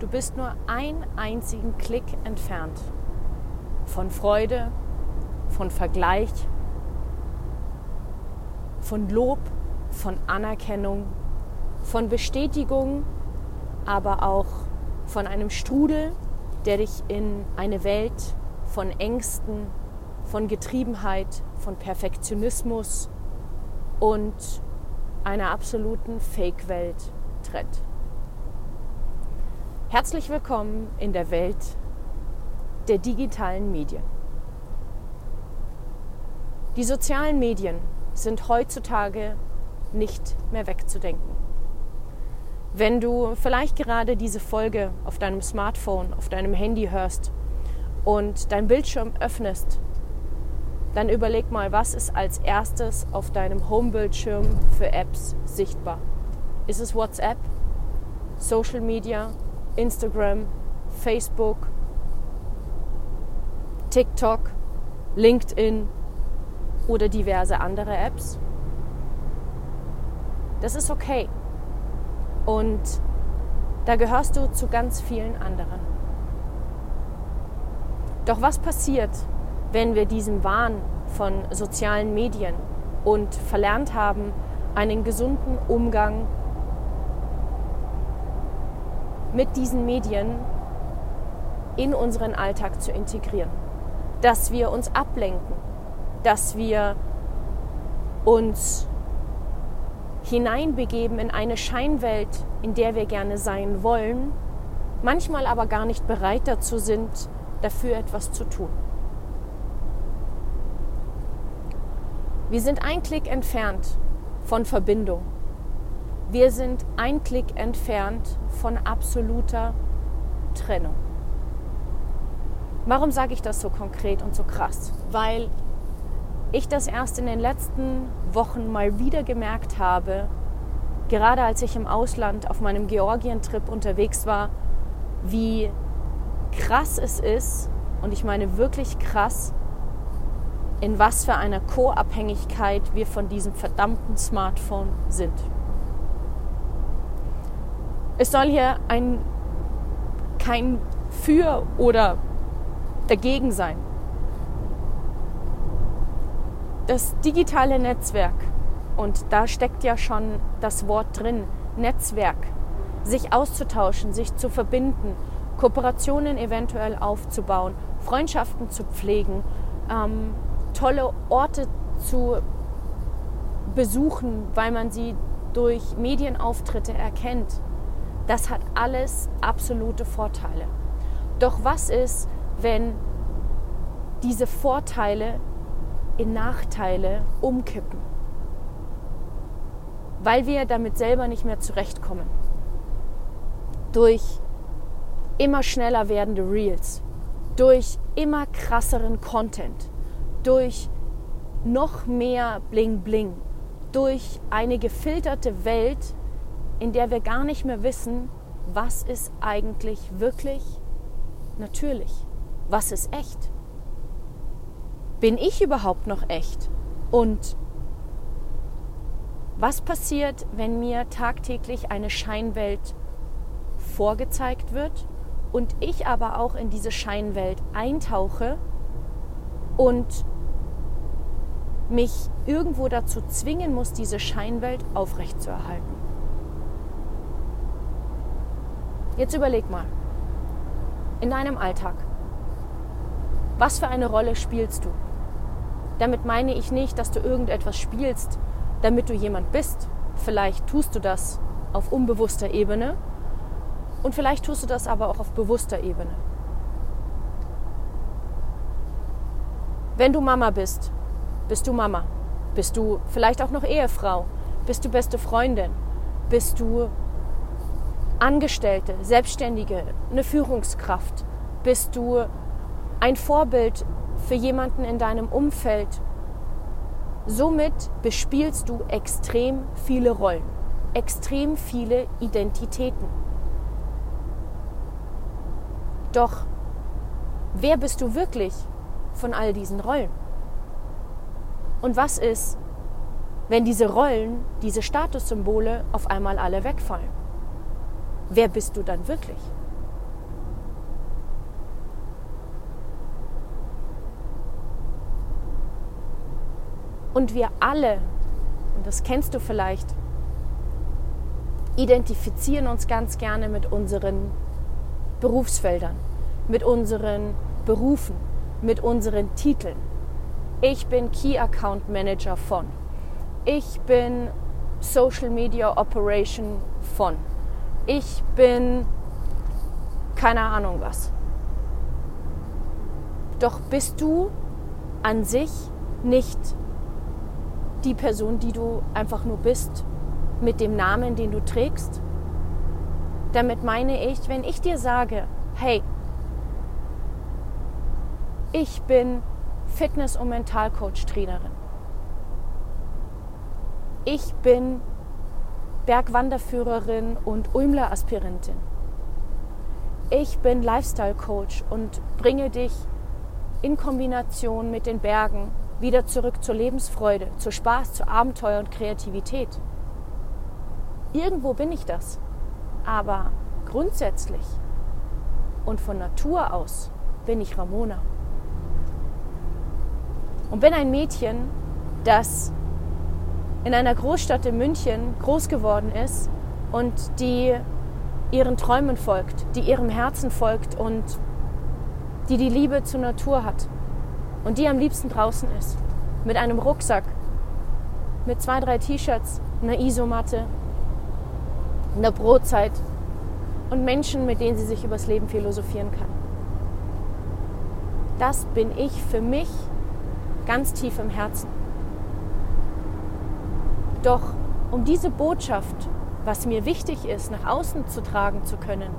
Du bist nur einen einzigen Klick entfernt von Freude, von Vergleich, von Lob, von Anerkennung, von Bestätigung, aber auch von einem Strudel, der dich in eine Welt von Ängsten, von Getriebenheit, von Perfektionismus und einer absoluten Fake-Welt trennt. Herzlich willkommen in der Welt der digitalen Medien. Die sozialen Medien sind heutzutage nicht mehr wegzudenken. Wenn du vielleicht gerade diese Folge auf deinem Smartphone, auf deinem Handy hörst und dein Bildschirm öffnest, dann überleg mal, was ist als erstes auf deinem Homebildschirm für Apps sichtbar? Ist es WhatsApp, Social Media, Instagram, Facebook, TikTok, LinkedIn oder diverse andere Apps? Das ist okay. Und da gehörst du zu ganz vielen anderen. Doch was passiert, wenn wir diesem Wahn von sozialen Medien und verlernt haben, einen gesunden Umgang mit diesen Medien in unseren Alltag zu integrieren? Dass wir uns ablenken, dass wir uns hineinbegeben in eine Scheinwelt, in der wir gerne sein wollen, manchmal aber gar nicht bereit dazu sind, dafür etwas zu tun. Wir sind ein Klick entfernt von Verbindung. Wir sind ein Klick entfernt von absoluter Trennung. Warum sage ich das so konkret und so krass? Weil ich das erst in den letzten Wochen mal wieder gemerkt habe, gerade als ich im Ausland auf meinem Georgien-Trip unterwegs war, wie krass es ist, und ich meine wirklich krass, in was für einer Co-Abhängigkeit wir von diesem verdammten Smartphone sind. Es soll hier ein, kein Für oder dagegen sein das digitale Netzwerk, und da steckt ja schon das Wort drin, Netzwerk, sich auszutauschen, sich zu verbinden, Kooperationen eventuell aufzubauen, Freundschaften zu pflegen, ähm, tolle Orte zu besuchen, weil man sie durch Medienauftritte erkennt. Das hat alles absolute Vorteile. Doch was ist, wenn diese Vorteile in Nachteile umkippen, weil wir damit selber nicht mehr zurechtkommen. Durch immer schneller werdende Reels, durch immer krasseren Content, durch noch mehr Bling Bling, durch eine gefilterte Welt, in der wir gar nicht mehr wissen, was ist eigentlich wirklich natürlich, was ist echt bin ich überhaupt noch echt? Und was passiert, wenn mir tagtäglich eine Scheinwelt vorgezeigt wird und ich aber auch in diese Scheinwelt eintauche und mich irgendwo dazu zwingen muss, diese Scheinwelt aufrechtzuerhalten? Jetzt überleg mal, in deinem Alltag, was für eine Rolle spielst du? Damit meine ich nicht, dass du irgendetwas spielst, damit du jemand bist. Vielleicht tust du das auf unbewusster Ebene und vielleicht tust du das aber auch auf bewusster Ebene. Wenn du Mama bist, bist du Mama. Bist du vielleicht auch noch Ehefrau? Bist du beste Freundin? Bist du Angestellte, Selbstständige, eine Führungskraft? Bist du ein Vorbild für jemanden in deinem Umfeld. Somit bespielst du extrem viele Rollen, extrem viele Identitäten. Doch wer bist du wirklich von all diesen Rollen? Und was ist, wenn diese Rollen, diese Statussymbole auf einmal alle wegfallen? wer bist du dann wirklich? Und wir alle, und das kennst du vielleicht, identifizieren uns ganz gerne mit unseren Berufsfeldern, mit unseren Berufen, mit unseren Titeln. Ich bin Key Account Manager von. Ich bin Social Media Operation von ich bin keine Ahnung was. Doch bist du an sich nicht die Person, die du einfach nur bist, mit dem Namen, den du trägst? Damit meine ich, wenn ich dir sage, hey, ich bin Fitness- und Mentalcoach-Trainerin. Ich bin Bergwanderführerin und Ulmler-Aspirantin. Ich bin Lifestyle-Coach und bringe dich in Kombination mit den Bergen wieder zurück zur Lebensfreude, zu Spaß, zu Abenteuer und Kreativität. Irgendwo bin ich das. Aber grundsätzlich und von Natur aus bin ich Ramona. Und bin ein Mädchen, das in einer Großstadt in München groß geworden ist und die ihren Träumen folgt, die ihrem Herzen folgt und die die Liebe zur Natur hat und die am liebsten draußen ist, mit einem Rucksack, mit zwei, drei T-Shirts, einer Isomatte, einer Brotzeit und Menschen, mit denen sie sich übers Leben philosophieren kann. Das bin ich für mich ganz tief im Herzen. Doch um diese Botschaft, was mir wichtig ist, nach außen zu tragen zu können,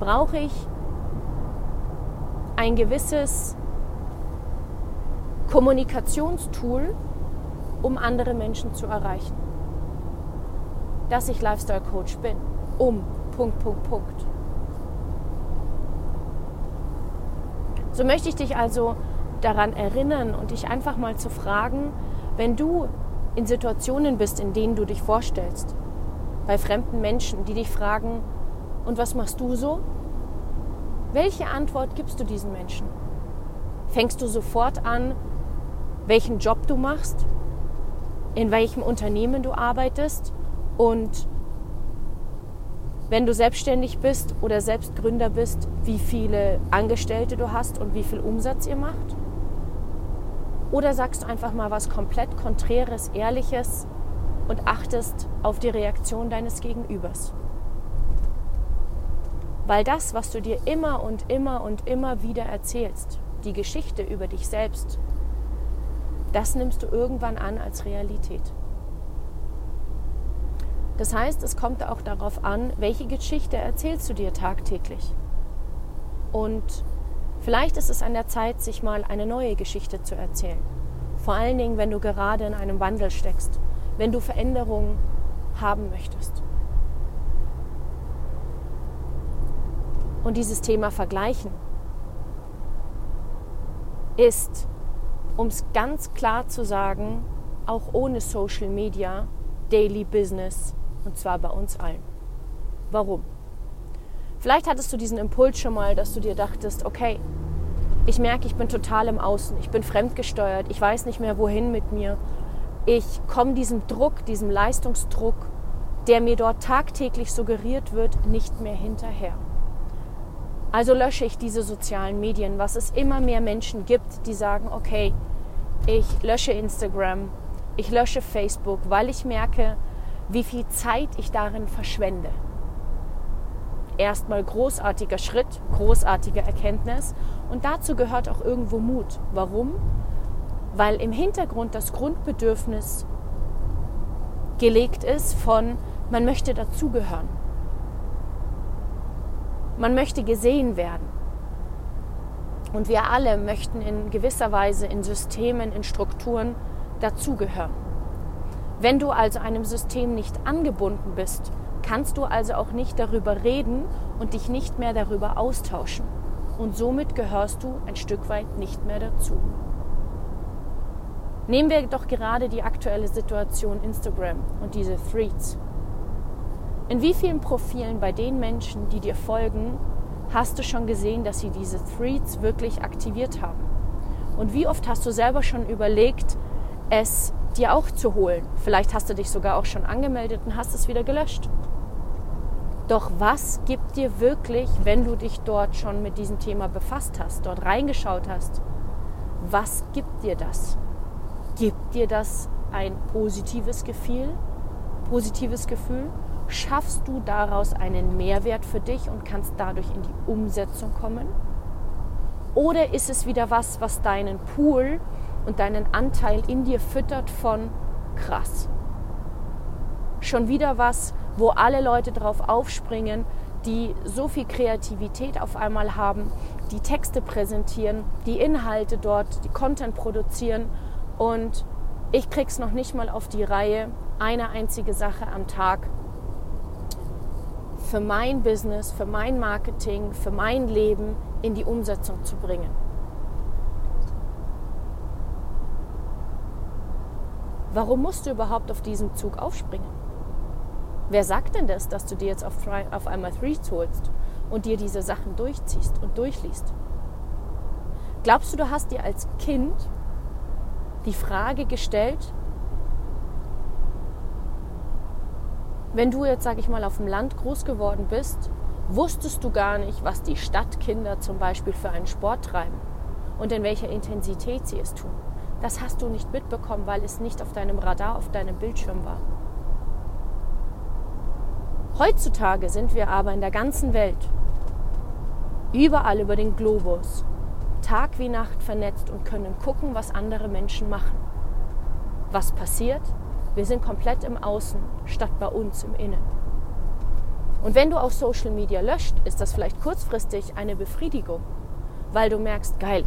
brauche ich ein gewisses Kommunikationstool, um andere Menschen zu erreichen. Dass ich Lifestyle Coach bin. Um. Punkt, Punkt, Punkt. So möchte ich dich also daran erinnern und dich einfach mal zu fragen, wenn du in Situationen bist, in denen du dich vorstellst, bei fremden Menschen, die dich fragen, und was machst du so? Welche Antwort gibst du diesen Menschen? Fängst du sofort an, welchen Job du machst, in welchem Unternehmen du arbeitest und wenn du selbstständig bist oder Selbstgründer bist, wie viele Angestellte du hast und wie viel Umsatz ihr macht? Oder sagst du einfach mal was komplett Konträres, Ehrliches und achtest auf die Reaktion deines Gegenübers? Weil das, was du dir immer und immer und immer wieder erzählst, die Geschichte über dich selbst, das nimmst du irgendwann an als Realität. Das heißt, es kommt auch darauf an, welche Geschichte erzählst du dir tagtäglich. Und Vielleicht ist es an der Zeit, sich mal eine neue Geschichte zu erzählen. Vor allen Dingen, wenn du gerade in einem Wandel steckst, wenn du Veränderungen haben möchtest. Und dieses Thema Vergleichen ist, um es ganz klar zu sagen, auch ohne Social Media Daily Business und zwar bei uns allen. Warum? Vielleicht hattest du diesen Impuls schon mal, dass du dir dachtest, okay, ich merke, ich bin total im Außen, ich bin fremdgesteuert, ich weiß nicht mehr, wohin mit mir. Ich komme diesem Druck, diesem Leistungsdruck, der mir dort tagtäglich suggeriert wird, nicht mehr hinterher. Also lösche ich diese sozialen Medien, was es immer mehr Menschen gibt, die sagen, okay, ich lösche Instagram, ich lösche Facebook, weil ich merke, wie viel Zeit ich darin verschwende erstmal großartiger Schritt, großartige Erkenntnis. Und dazu gehört auch irgendwo Mut. Warum? Weil im Hintergrund das Grundbedürfnis gelegt ist von, man möchte dazugehören. Man möchte gesehen werden. Und wir alle möchten in gewisser Weise in Systemen, in Strukturen dazugehören. Wenn du also einem System nicht angebunden bist, kannst du also auch nicht darüber reden und dich nicht mehr darüber austauschen. Und somit gehörst du ein Stück weit nicht mehr dazu. Nehmen wir doch gerade die aktuelle Situation Instagram und diese Threads. In wie vielen Profilen bei den Menschen, die dir folgen, hast du schon gesehen, dass sie diese Threads wirklich aktiviert haben? Und wie oft hast du selber schon überlegt, es dir auch zu holen. Vielleicht hast du dich sogar auch schon angemeldet und hast es wieder gelöscht. Doch was gibt dir wirklich, wenn du dich dort schon mit diesem Thema befasst hast, dort reingeschaut hast, was gibt dir das? Gibt dir das ein positives Gefühl? Positives Gefühl? Schaffst du daraus einen Mehrwert für dich und kannst dadurch in die Umsetzung kommen? Oder ist es wieder was, was deinen Pool und deinen Anteil in dir füttert von krass? Schon wieder was, wo alle Leute drauf aufspringen, die so viel Kreativität auf einmal haben, die Texte präsentieren, die Inhalte dort, die Content produzieren und ich krieg's noch nicht mal auf die Reihe, eine einzige Sache am Tag für mein Business, für mein Marketing, für mein Leben in die Umsetzung zu bringen. Warum musst du überhaupt auf diesen Zug aufspringen? Wer sagt denn das, dass du dir jetzt auf, auf einmal Threes holst und dir diese Sachen durchziehst und durchliest? Glaubst du, du hast dir als Kind die Frage gestellt, wenn du jetzt, sag ich mal, auf dem Land groß geworden bist, wusstest du gar nicht, was die Stadtkinder zum Beispiel für einen Sport treiben und in welcher Intensität sie es tun. Das hast du nicht mitbekommen, weil es nicht auf deinem Radar, auf deinem Bildschirm war. Heutzutage sind wir aber in der ganzen Welt, überall über den Globus, Tag wie Nacht vernetzt und können gucken, was andere Menschen machen. Was passiert? Wir sind komplett im Außen statt bei uns im Innen. Und wenn du auf Social Media löscht, ist das vielleicht kurzfristig eine Befriedigung, weil du merkst, geil.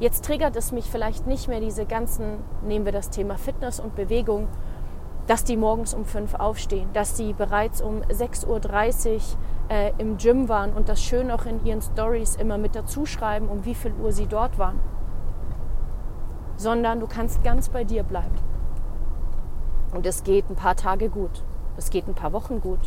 Jetzt triggert es mich vielleicht nicht mehr diese ganzen, nehmen wir das Thema Fitness und Bewegung, dass die morgens um fünf aufstehen, dass sie bereits um 6.30 Uhr äh, im Gym waren und das schön auch in ihren Stories immer mit dazu schreiben, um wie viel Uhr sie dort waren. Sondern du kannst ganz bei dir bleiben. Und es geht ein paar Tage gut. Es geht ein paar Wochen gut.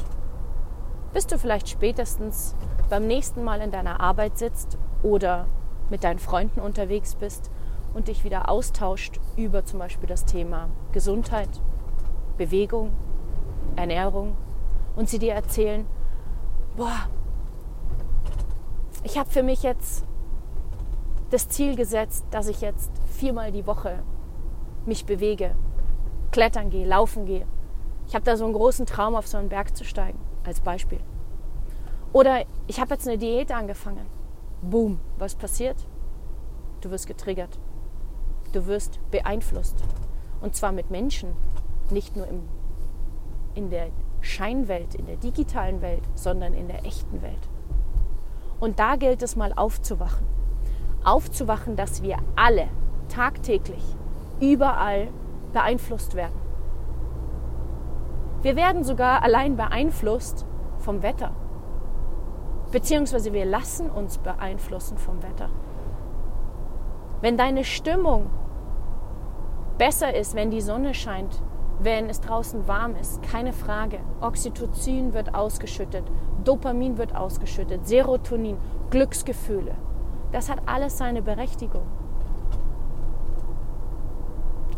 Bis du vielleicht spätestens beim nächsten Mal in deiner Arbeit sitzt oder mit deinen Freunden unterwegs bist und dich wieder austauscht über zum Beispiel das Thema Gesundheit Bewegung, Ernährung und sie dir erzählen, boah, ich habe für mich jetzt das Ziel gesetzt, dass ich jetzt viermal die Woche mich bewege, klettern gehe, laufen gehe. Ich habe da so einen großen Traum, auf so einen Berg zu steigen, als Beispiel. Oder ich habe jetzt eine Diät angefangen. Boom, was passiert? Du wirst getriggert. Du wirst beeinflusst. Und zwar mit Menschen, nicht nur im, in der Scheinwelt, in der digitalen Welt, sondern in der echten Welt. Und da gilt es mal aufzuwachen. Aufzuwachen, dass wir alle tagtäglich überall beeinflusst werden. Wir werden sogar allein beeinflusst vom Wetter. Beziehungsweise wir lassen uns beeinflussen vom Wetter. Wenn deine Stimmung besser ist, wenn die Sonne scheint, wenn es draußen warm ist, keine Frage. Oxytocin wird ausgeschüttet, Dopamin wird ausgeschüttet, Serotonin, Glücksgefühle. Das hat alles seine Berechtigung.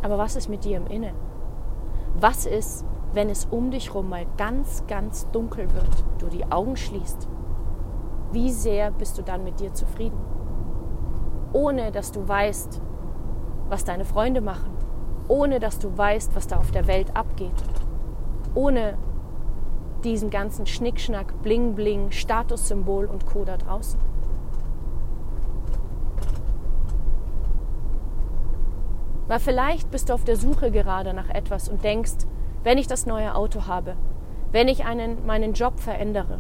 Aber was ist mit dir im Innen? Was ist, wenn es um dich herum mal ganz, ganz dunkel wird, du die Augen schließt? Wie sehr bist du dann mit dir zufrieden? Ohne dass du weißt, was deine Freunde machen, ohne dass du weißt, was da auf der Welt abgeht. Ohne diesen ganzen Schnickschnack, Bling Bling, Statussymbol und Co. da draußen. Weil vielleicht bist du auf der Suche gerade nach etwas und denkst, wenn ich das neue Auto habe, wenn ich einen, meinen Job verändere,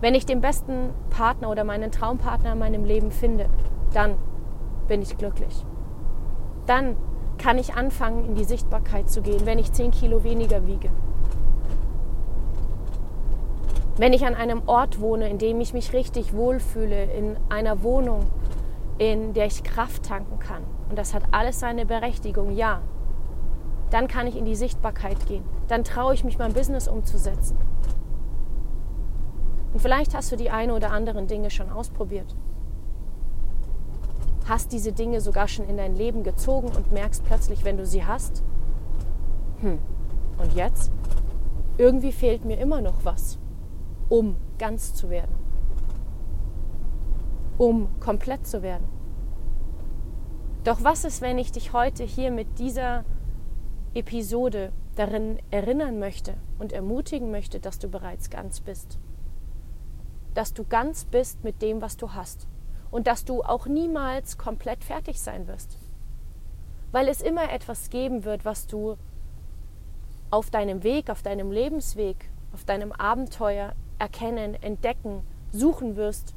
wenn ich den besten Partner oder meinen Traumpartner in meinem Leben finde, dann bin ich glücklich. Dann kann ich anfangen, in die Sichtbarkeit zu gehen, wenn ich 10 Kilo weniger wiege. Wenn ich an einem Ort wohne, in dem ich mich richtig wohlfühle, in einer Wohnung, in der ich Kraft tanken kann, und das hat alles seine Berechtigung, ja, dann kann ich in die Sichtbarkeit gehen. Dann traue ich mich, mein Business umzusetzen. Und vielleicht hast du die eine oder anderen Dinge schon ausprobiert. Hast diese Dinge sogar schon in dein Leben gezogen und merkst plötzlich, wenn du sie hast, hm, und jetzt? Irgendwie fehlt mir immer noch was, um ganz zu werden, um komplett zu werden. Doch was ist, wenn ich dich heute hier mit dieser Episode darin erinnern möchte und ermutigen möchte, dass du bereits ganz bist? Dass du ganz bist mit dem, was du hast und dass du auch niemals komplett fertig sein wirst. Weil es immer etwas geben wird, was du auf deinem Weg, auf deinem Lebensweg, auf deinem Abenteuer erkennen, entdecken, suchen wirst,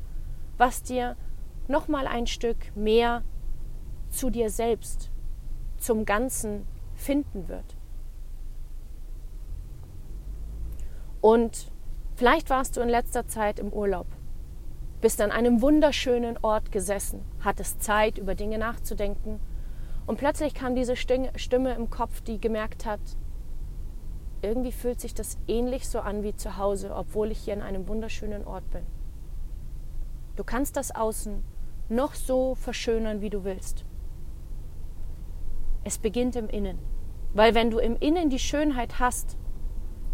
was dir nochmal ein Stück mehr zu dir selbst, zum Ganzen finden wird. Und vielleicht warst du in letzter Zeit im Urlaub bist an einem wunderschönen Ort gesessen, hattest Zeit, über Dinge nachzudenken. Und plötzlich kam diese Stimme im Kopf, die gemerkt hat, irgendwie fühlt sich das ähnlich so an wie zu Hause, obwohl ich hier an einem wunderschönen Ort bin. Du kannst das Außen noch so verschönern, wie du willst. Es beginnt im Innen. Weil wenn du im Innen die Schönheit hast,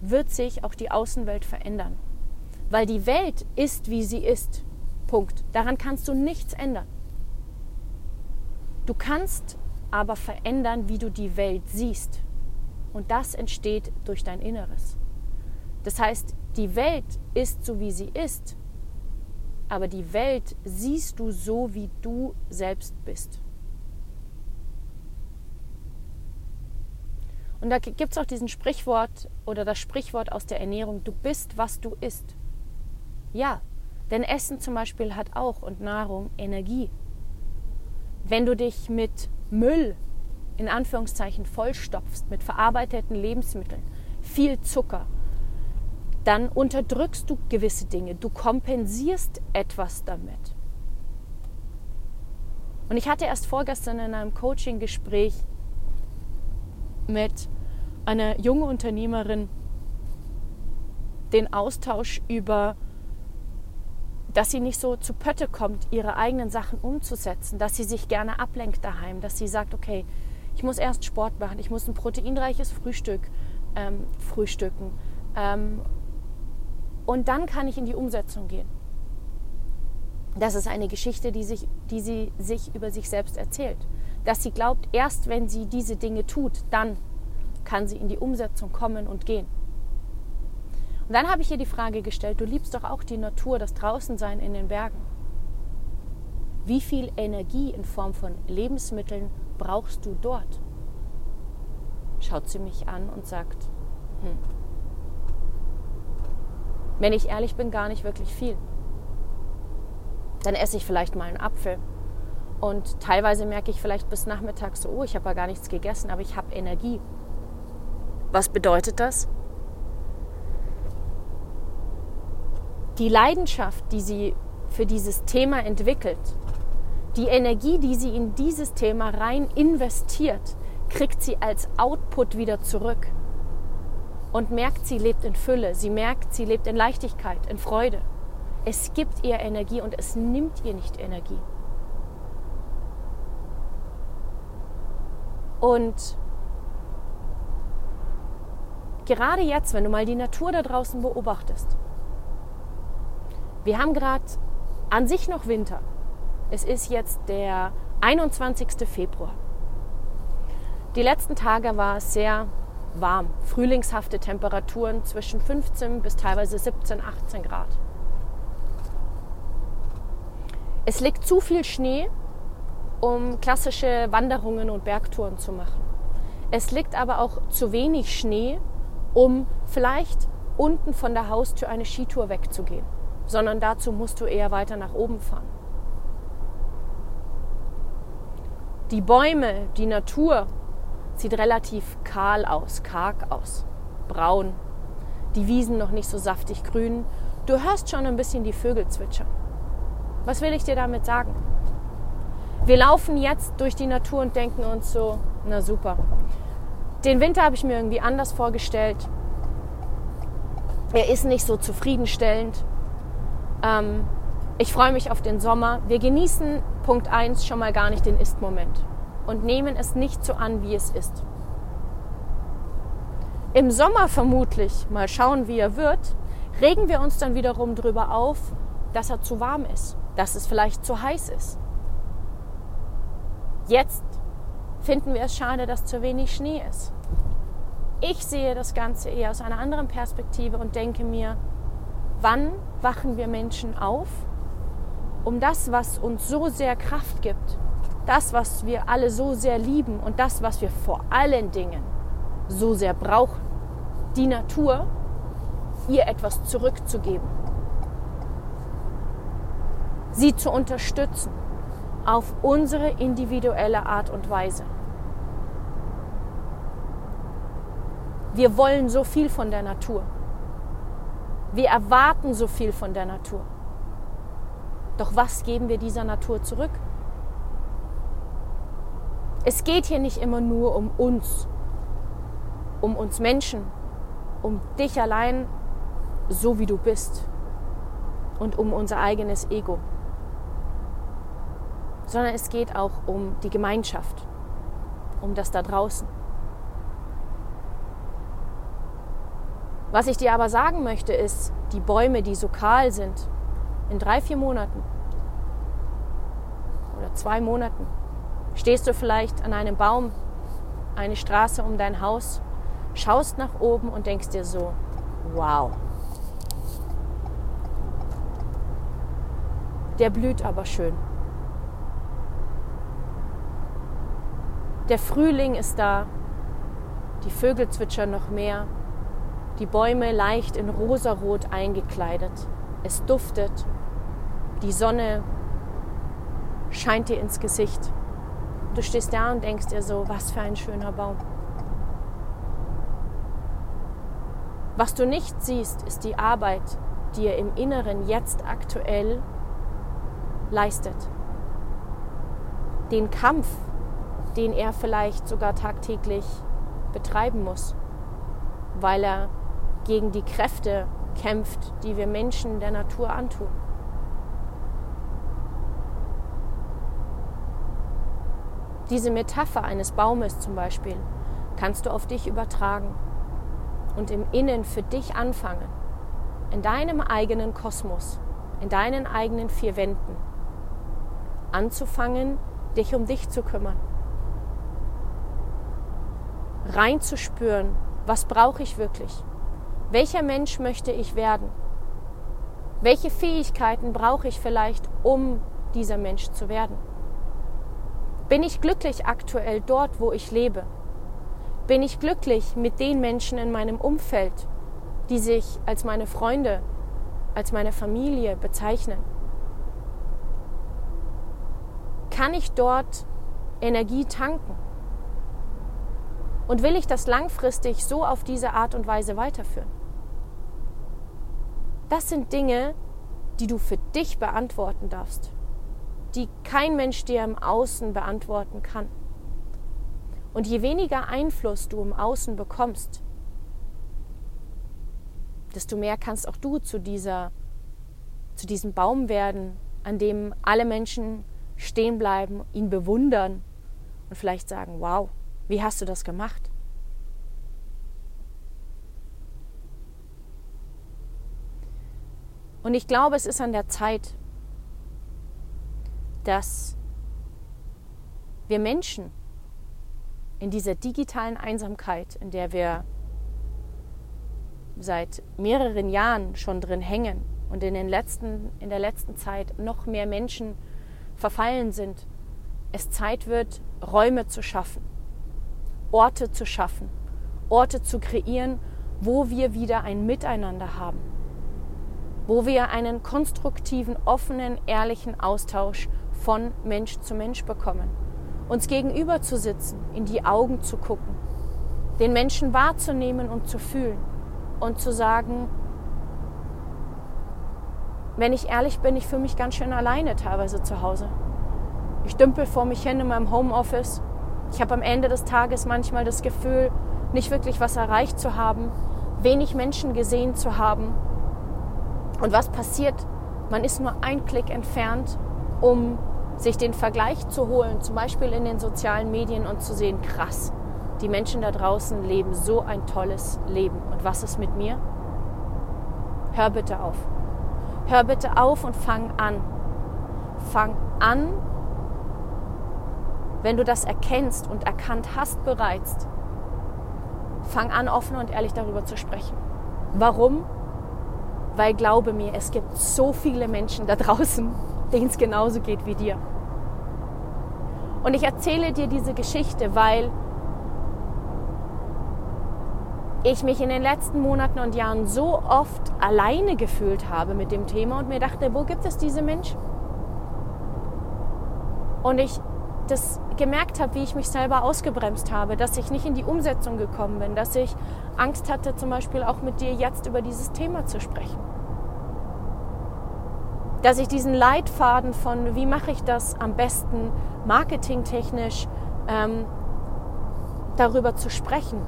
wird sich auch die Außenwelt verändern. Weil die Welt ist, wie sie ist. Punkt. Daran kannst du nichts ändern. Du kannst aber verändern, wie du die Welt siehst. Und das entsteht durch dein Inneres. Das heißt, die Welt ist so, wie sie ist, aber die Welt siehst du so, wie du selbst bist. Und da gibt es auch diesen Sprichwort oder das Sprichwort aus der Ernährung, du bist, was du isst. Ja, denn Essen zum Beispiel hat auch und Nahrung Energie. Wenn du dich mit Müll in Anführungszeichen vollstopfst, mit verarbeiteten Lebensmitteln, viel Zucker, dann unterdrückst du gewisse Dinge, du kompensierst etwas damit. Und ich hatte erst vorgestern in einem Coaching-Gespräch mit einer jungen Unternehmerin den Austausch über dass sie nicht so zu Pötte kommt, ihre eigenen Sachen umzusetzen, dass sie sich gerne ablenkt daheim, dass sie sagt, okay, ich muss erst Sport machen, ich muss ein proteinreiches Frühstück ähm, frühstücken ähm, und dann kann ich in die Umsetzung gehen. Das ist eine Geschichte, die, sich, die sie sich über sich selbst erzählt. Dass sie glaubt, erst wenn sie diese Dinge tut, dann kann sie in die Umsetzung kommen und gehen. Und dann habe ich ihr die Frage gestellt, du liebst doch auch die Natur, das Draußensein in den Bergen. Wie viel Energie in Form von Lebensmitteln brauchst du dort? Schaut sie mich an und sagt, hm. wenn ich ehrlich bin, gar nicht wirklich viel. Dann esse ich vielleicht mal einen Apfel. Und teilweise merke ich vielleicht bis nachmittags so, oh, ich habe ja gar nichts gegessen, aber ich habe Energie. Was bedeutet das? Die Leidenschaft, die sie für dieses Thema entwickelt, die Energie, die sie in dieses Thema rein investiert, kriegt sie als Output wieder zurück und merkt, sie lebt in Fülle, sie merkt, sie lebt in Leichtigkeit, in Freude. Es gibt ihr Energie und es nimmt ihr nicht Energie. Und gerade jetzt, wenn du mal die Natur da draußen beobachtest, wir haben gerade an sich noch Winter. Es ist jetzt der 21. Februar. Die letzten Tage war es sehr warm, frühlingshafte Temperaturen zwischen 15 bis teilweise 17, 18 Grad. Es liegt zu viel Schnee, um klassische Wanderungen und Bergtouren zu machen. Es liegt aber auch zu wenig Schnee, um vielleicht unten von der Haustür eine Skitour wegzugehen sondern dazu musst du eher weiter nach oben fahren. Die Bäume, die Natur sieht relativ kahl aus, karg aus, braun. Die Wiesen noch nicht so saftig grün. Du hörst schon ein bisschen die Vögel zwitschern. Was will ich dir damit sagen? Wir laufen jetzt durch die Natur und denken uns so, na super. Den Winter habe ich mir irgendwie anders vorgestellt. Er ist nicht so zufriedenstellend. Ähm, ich freue mich auf den Sommer. Wir genießen Punkt 1 schon mal gar nicht den Ist-Moment und nehmen es nicht so an, wie es ist. Im Sommer vermutlich, mal schauen, wie er wird, regen wir uns dann wiederum darüber auf, dass er zu warm ist, dass es vielleicht zu heiß ist. Jetzt finden wir es schade, dass zu wenig Schnee ist. Ich sehe das Ganze eher aus einer anderen Perspektive und denke mir, wann wachen wir Menschen auf, um das, was uns so sehr Kraft gibt, das, was wir alle so sehr lieben und das, was wir vor allen Dingen so sehr brauchen, die Natur, ihr etwas zurückzugeben, sie zu unterstützen auf unsere individuelle Art und Weise. Wir wollen so viel von der Natur. Wir erwarten so viel von der Natur. Doch was geben wir dieser Natur zurück? Es geht hier nicht immer nur um uns, um uns Menschen, um dich allein, so wie du bist und um unser eigenes Ego, sondern es geht auch um die Gemeinschaft, um das da draußen. Was ich dir aber sagen möchte, ist, die Bäume, die so kahl sind, in drei, vier Monaten oder zwei Monaten, stehst du vielleicht an einem Baum, eine Straße um dein Haus, schaust nach oben und denkst dir so, wow. Der blüht aber schön. Der Frühling ist da, die Vögel zwitschern noch mehr, die Bäume leicht in rosarot eingekleidet. Es duftet, die Sonne scheint dir ins Gesicht. Du stehst da und denkst dir so, was für ein schöner Baum. Was du nicht siehst, ist die Arbeit, die er im Inneren jetzt aktuell leistet. Den Kampf, den er vielleicht sogar tagtäglich betreiben muss, weil er gegen die Kräfte kämpft, die wir Menschen der Natur antun. Diese Metapher eines Baumes zum Beispiel kannst du auf dich übertragen und im Innen für dich anfangen, in deinem eigenen Kosmos, in deinen eigenen vier Wänden, anzufangen, dich um dich zu kümmern. Reinzuspüren, was brauche ich wirklich? Welcher Mensch möchte ich werden? Welche Fähigkeiten brauche ich vielleicht, um dieser Mensch zu werden? Bin ich glücklich aktuell dort, wo ich lebe? Bin ich glücklich mit den Menschen in meinem Umfeld, die sich als meine Freunde, als meine Familie bezeichnen? Kann ich dort Energie tanken? Und will ich das langfristig so auf diese Art und Weise weiterführen? Das sind Dinge, die du für dich beantworten darfst die kein Mensch dir im Außen beantworten kann. Und je weniger Einfluss du im Außen bekommst, desto mehr kannst auch du zu, dieser, zu diesem Baum werden, an dem alle Menschen stehen bleiben, ihn bewundern und vielleicht sagen, wow, wie hast du das gemacht? Und ich glaube, es ist an der Zeit, dass wir Menschen in dieser digitalen Einsamkeit, in der wir seit mehreren Jahren schon drin hängen und in, den letzten, in der letzten Zeit noch mehr Menschen verfallen sind, es Zeit wird, Räume zu schaffen, Orte zu schaffen, Orte zu kreieren, wo wir wieder ein Miteinander haben, wo wir einen konstruktiven, offenen, ehrlichen Austausch von Mensch zu Mensch bekommen. Uns gegenüber zu sitzen, in die Augen zu gucken, den Menschen wahrzunehmen und zu fühlen und zu sagen, wenn ich ehrlich bin, ich fühle mich ganz schön alleine teilweise zu Hause. Ich dümpel vor mich hin in meinem Homeoffice. Ich habe am Ende des Tages manchmal das Gefühl, nicht wirklich was erreicht zu haben, wenig Menschen gesehen zu haben. Und was passiert? Man ist nur ein Klick entfernt, um sich den Vergleich zu holen, zum Beispiel in den sozialen Medien und zu sehen, krass, die Menschen da draußen leben so ein tolles Leben. Und was ist mit mir? Hör bitte auf. Hör bitte auf und fang an. Fang an, wenn du das erkennst und erkannt hast bereits, fang an, offen und ehrlich darüber zu sprechen. Warum? Weil glaube mir, es gibt so viele Menschen da draußen, denen es genauso geht wie dir. Und ich erzähle dir diese Geschichte, weil ich mich in den letzten Monaten und Jahren so oft alleine gefühlt habe mit dem Thema und mir dachte, wo gibt es diese Menschen? Und ich das gemerkt habe, wie ich mich selber ausgebremst habe, dass ich nicht in die Umsetzung gekommen bin, dass ich Angst hatte, zum Beispiel auch mit dir jetzt über dieses Thema zu sprechen. Dass ich diesen Leitfaden von, wie mache ich das am besten marketingtechnisch, ähm, darüber zu sprechen.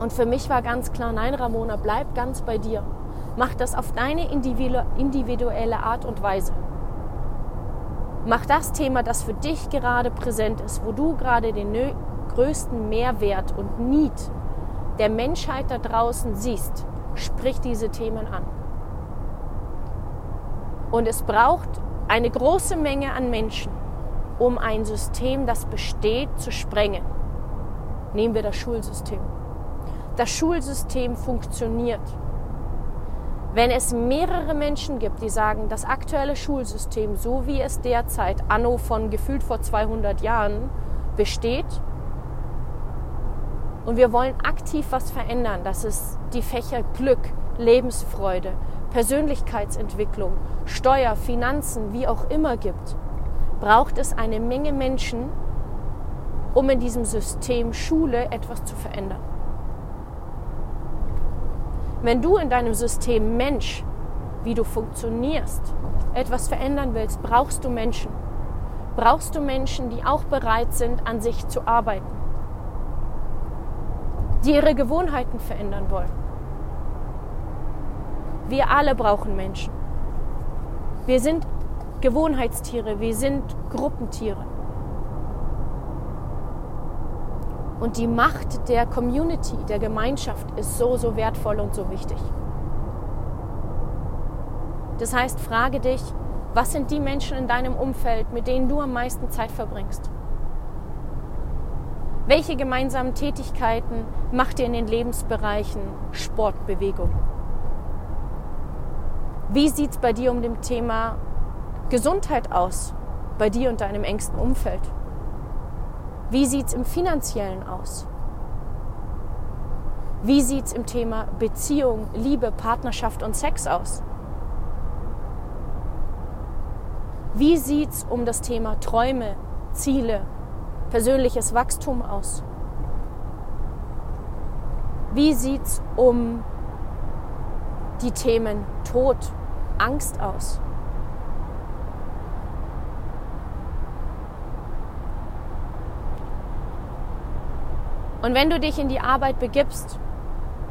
Und für mich war ganz klar, nein, Ramona, bleib ganz bei dir. Mach das auf deine individuelle Art und Weise. Mach das Thema, das für dich gerade präsent ist, wo du gerade den größten Mehrwert und Need der Menschheit da draußen siehst. Sprich diese Themen an. Und es braucht eine große Menge an Menschen, um ein System, das besteht, zu sprengen. Nehmen wir das Schulsystem. Das Schulsystem funktioniert. Wenn es mehrere Menschen gibt, die sagen, das aktuelle Schulsystem, so wie es derzeit anno von gefühlt vor 200 Jahren besteht, und wir wollen aktiv was verändern, dass es die Fächer Glück, Lebensfreude, Persönlichkeitsentwicklung, Steuer, Finanzen, wie auch immer gibt, braucht es eine Menge Menschen, um in diesem System Schule etwas zu verändern. Wenn du in deinem System Mensch, wie du funktionierst, etwas verändern willst, brauchst du Menschen. Brauchst du Menschen, die auch bereit sind, an sich zu arbeiten. Die ihre Gewohnheiten verändern wollen. Wir alle brauchen Menschen. Wir sind Gewohnheitstiere, wir sind Gruppentiere. Und die Macht der Community, der Gemeinschaft ist so, so wertvoll und so wichtig. Das heißt, frage dich, was sind die Menschen in deinem Umfeld, mit denen du am meisten Zeit verbringst? Welche gemeinsamen Tätigkeiten macht ihr in den Lebensbereichen Sport, Bewegung? Wie sieht es bei dir um dem Thema Gesundheit aus, bei dir und deinem engsten Umfeld? Wie sieht es im finanziellen aus? Wie sieht es im Thema Beziehung, Liebe, Partnerschaft und Sex aus? Wie sieht es um das Thema Träume, Ziele, persönliches Wachstum aus? Wie sieht es um die Themen Tod, Angst aus? Und wenn du dich in die Arbeit begibst,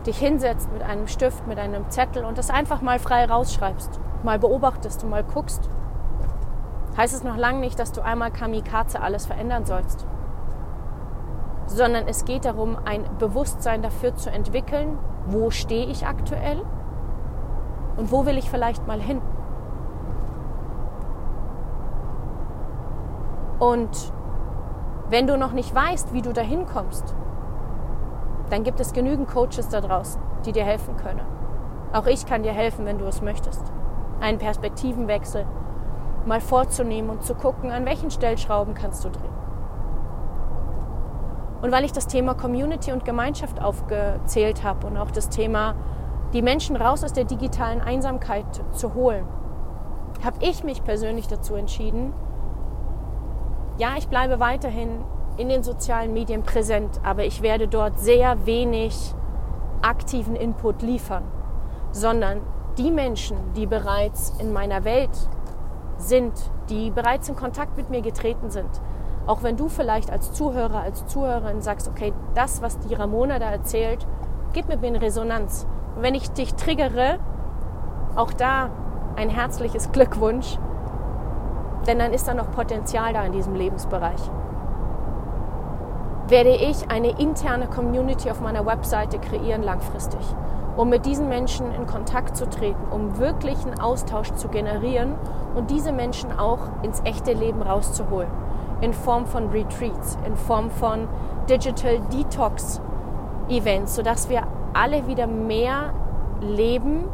dich hinsetzt mit einem Stift, mit einem Zettel und das einfach mal frei rausschreibst, mal beobachtest und mal guckst, heißt es noch lange nicht, dass du einmal Kamikaze alles verändern sollst. Sondern es geht darum, ein Bewusstsein dafür zu entwickeln, wo stehe ich aktuell und wo will ich vielleicht mal hin. Und wenn du noch nicht weißt, wie du da hinkommst, dann gibt es genügend Coaches da draußen, die dir helfen können. Auch ich kann dir helfen, wenn du es möchtest. Einen Perspektivenwechsel mal vorzunehmen und zu gucken, an welchen Stellschrauben kannst du drehen. Und weil ich das Thema Community und Gemeinschaft aufgezählt habe und auch das Thema, die Menschen raus aus der digitalen Einsamkeit zu holen, habe ich mich persönlich dazu entschieden, ja, ich bleibe weiterhin in den sozialen Medien präsent, aber ich werde dort sehr wenig aktiven Input liefern, sondern die Menschen, die bereits in meiner Welt sind, die bereits in Kontakt mit mir getreten sind, auch wenn du vielleicht als Zuhörer, als Zuhörerin sagst, okay, das, was die Ramona da erzählt, geht mit mir in Resonanz. Und wenn ich dich triggere, auch da ein herzliches Glückwunsch. Denn dann ist da noch Potenzial da in diesem Lebensbereich. Werde ich eine interne Community auf meiner Webseite kreieren langfristig, um mit diesen Menschen in Kontakt zu treten, um wirklich einen Austausch zu generieren und diese Menschen auch ins echte Leben rauszuholen. In Form von Retreats, in Form von Digital Detox Events, sodass wir alle wieder mehr leben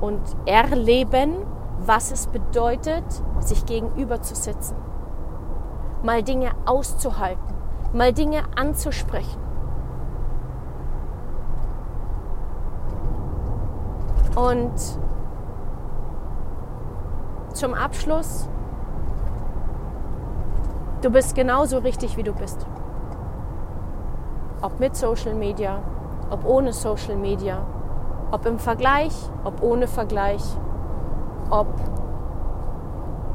und erleben, was es bedeutet, sich gegenüber zu sitzen. Mal Dinge auszuhalten, mal Dinge anzusprechen. Und zum Abschluss, du bist genauso richtig, wie du bist. Ob mit Social Media, ob ohne Social Media, ob im Vergleich, ob ohne Vergleich, ob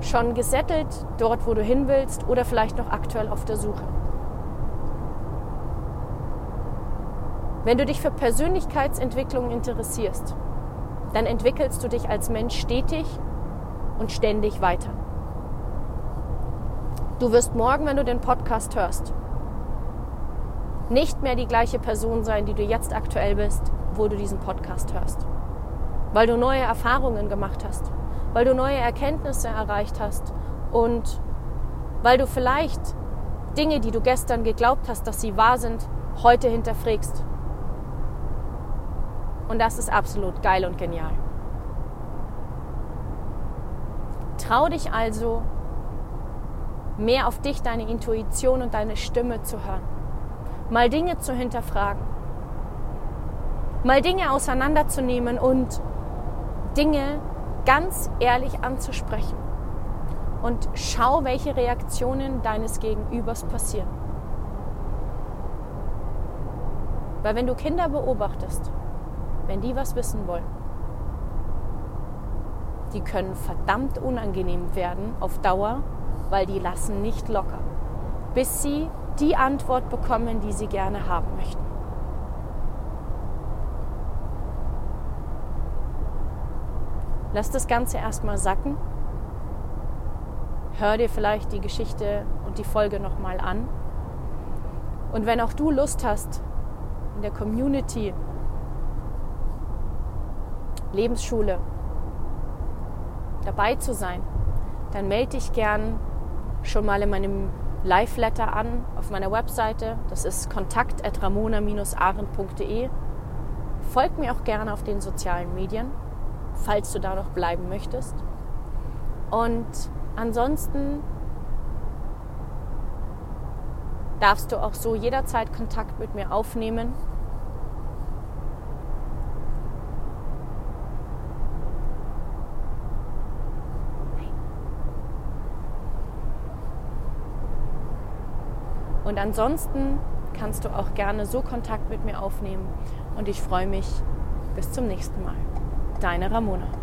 schon gesettelt dort, wo du hin willst oder vielleicht noch aktuell auf der Suche. Wenn du dich für Persönlichkeitsentwicklung interessierst, dann entwickelst du dich als Mensch stetig und ständig weiter. Du wirst morgen, wenn du den Podcast hörst, nicht mehr die gleiche Person sein, die du jetzt aktuell bist, wo du diesen Podcast hörst. Weil du neue Erfahrungen gemacht hast, weil du neue Erkenntnisse erreicht hast und weil du vielleicht Dinge, die du gestern geglaubt hast, dass sie wahr sind, heute hinterfragst. Und das ist absolut geil und genial. Trau dich also, mehr auf dich, deine Intuition und deine Stimme zu hören. Mal Dinge zu hinterfragen. Mal Dinge auseinanderzunehmen und Dinge ganz ehrlich anzusprechen. Und schau, welche Reaktionen deines Gegenübers passieren. Weil wenn du Kinder beobachtest, wenn die was wissen wollen. Die können verdammt unangenehm werden auf Dauer, weil die lassen nicht locker, bis sie die Antwort bekommen, die sie gerne haben möchten. Lass das Ganze erstmal sacken. Hör dir vielleicht die Geschichte und die Folge nochmal an. Und wenn auch du Lust hast, in der Community Lebensschule dabei zu sein, dann melde dich gern schon mal in meinem Live-Letter an auf meiner Webseite. Das ist kontakt.ramona-arend.de. Folg mir auch gerne auf den sozialen Medien, falls du da noch bleiben möchtest. Und ansonsten darfst du auch so jederzeit Kontakt mit mir aufnehmen Und ansonsten kannst du auch gerne so Kontakt mit mir aufnehmen. Und ich freue mich bis zum nächsten Mal. Deine Ramona.